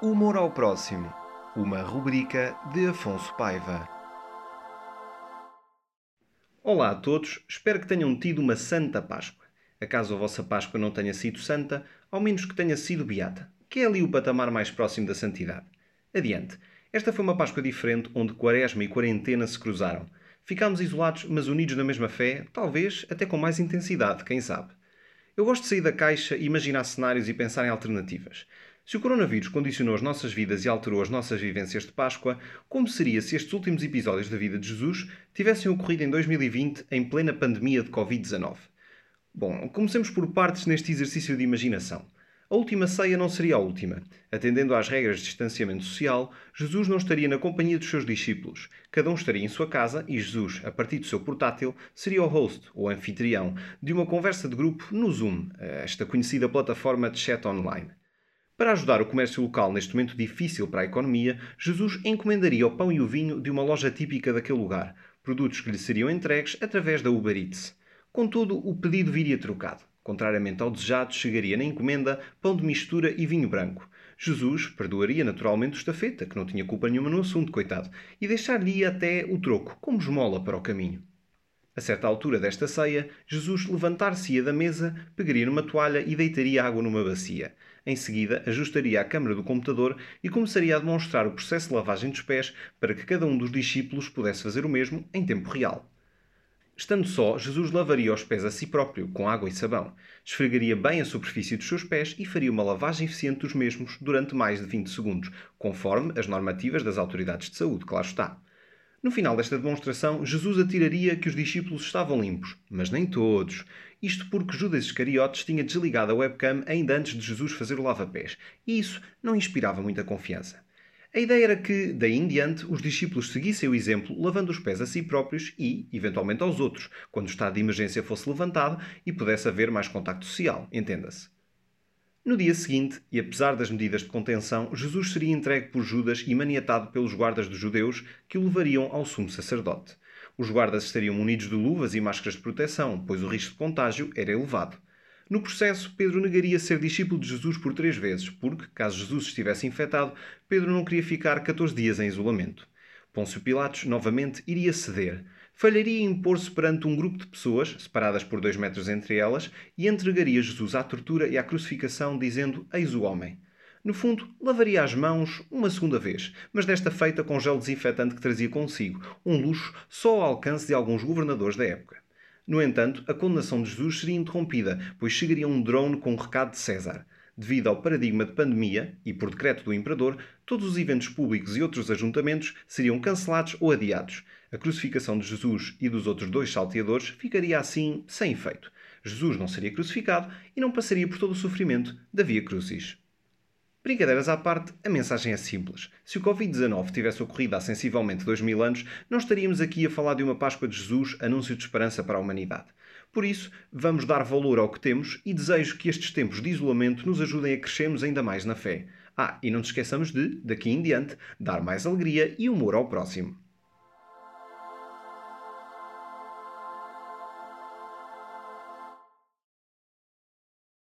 Humor ao Próximo, uma rubrica de Afonso Paiva. Olá a todos, espero que tenham tido uma Santa Páscoa. Acaso a vossa Páscoa não tenha sido santa, ao menos que tenha sido beata, que é ali o patamar mais próximo da santidade. Adiante. Esta foi uma Páscoa diferente onde quaresma e quarentena se cruzaram. Ficámos isolados, mas unidos na mesma fé, talvez até com mais intensidade, quem sabe. Eu gosto de sair da caixa, imaginar cenários e pensar em alternativas. Se o coronavírus condicionou as nossas vidas e alterou as nossas vivências de Páscoa, como seria se estes últimos episódios da vida de Jesus tivessem ocorrido em 2020, em plena pandemia de Covid-19? Bom, comecemos por partes neste exercício de imaginação. A última ceia não seria a última. Atendendo às regras de distanciamento social, Jesus não estaria na companhia dos seus discípulos. Cada um estaria em sua casa e Jesus, a partir do seu portátil, seria o host, ou anfitrião, de uma conversa de grupo no Zoom, esta conhecida plataforma de chat online. Para ajudar o comércio local neste momento difícil para a economia, Jesus encomendaria o pão e o vinho de uma loja típica daquele lugar, produtos que lhe seriam entregues através da Uber Eats. Contudo, o pedido viria trocado. Contrariamente ao desejado, chegaria na encomenda pão de mistura e vinho branco. Jesus perdoaria naturalmente o estafeta, que não tinha culpa nenhuma no assunto, coitado, e deixar-lhe até o troco, como esmola para o caminho. A certa altura desta ceia, Jesus levantar-se-ia da mesa, pegaria numa toalha e deitaria água numa bacia. Em seguida, ajustaria a câmara do computador e começaria a demonstrar o processo de lavagem dos pés para que cada um dos discípulos pudesse fazer o mesmo em tempo real. Estando só, Jesus lavaria os pés a si próprio, com água e sabão, esfregaria bem a superfície dos seus pés e faria uma lavagem eficiente dos mesmos durante mais de 20 segundos, conforme as normativas das autoridades de saúde, claro está. No final desta demonstração, Jesus atiraria que os discípulos estavam limpos, mas nem todos. Isto porque Judas Iscariotes tinha desligado a webcam ainda antes de Jesus fazer o lava-pés, e isso não inspirava muita confiança. A ideia era que, daí em diante, os discípulos seguissem o exemplo, lavando os pés a si próprios e, eventualmente, aos outros, quando o estado de emergência fosse levantado e pudesse haver mais contacto social, entenda-se. No dia seguinte, e apesar das medidas de contenção, Jesus seria entregue por Judas e maniatado pelos guardas dos judeus que o levariam ao sumo sacerdote. Os guardas estariam munidos de luvas e máscaras de proteção, pois o risco de contágio era elevado. No processo, Pedro negaria ser discípulo de Jesus por três vezes, porque, caso Jesus estivesse infectado, Pedro não queria ficar 14 dias em isolamento. Pôncio Pilatos, novamente, iria ceder falharia em impor-se perante um grupo de pessoas, separadas por dois metros entre elas, e entregaria Jesus à tortura e à crucificação, dizendo: Eis o homem. No fundo, lavaria as mãos uma segunda vez, mas desta feita com gel desinfetante que trazia consigo, um luxo só ao alcance de alguns governadores da época. No entanto, a condenação de Jesus seria interrompida, pois chegaria um drone com um recado de César. Devido ao paradigma de pandemia e por decreto do imperador, todos os eventos públicos e outros ajuntamentos seriam cancelados ou adiados. A crucificação de Jesus e dos outros dois salteadores ficaria assim sem efeito. Jesus não seria crucificado e não passaria por todo o sofrimento da Via Crucis. Brincadeiras à parte, a mensagem é simples. Se o Covid-19 tivesse ocorrido há sensivelmente dois mil anos, não estaríamos aqui a falar de uma Páscoa de Jesus, anúncio de esperança para a humanidade. Por isso, vamos dar valor ao que temos e desejo que estes tempos de isolamento nos ajudem a crescermos ainda mais na fé. Ah, e não nos esqueçamos de, daqui em diante, dar mais alegria e humor ao próximo.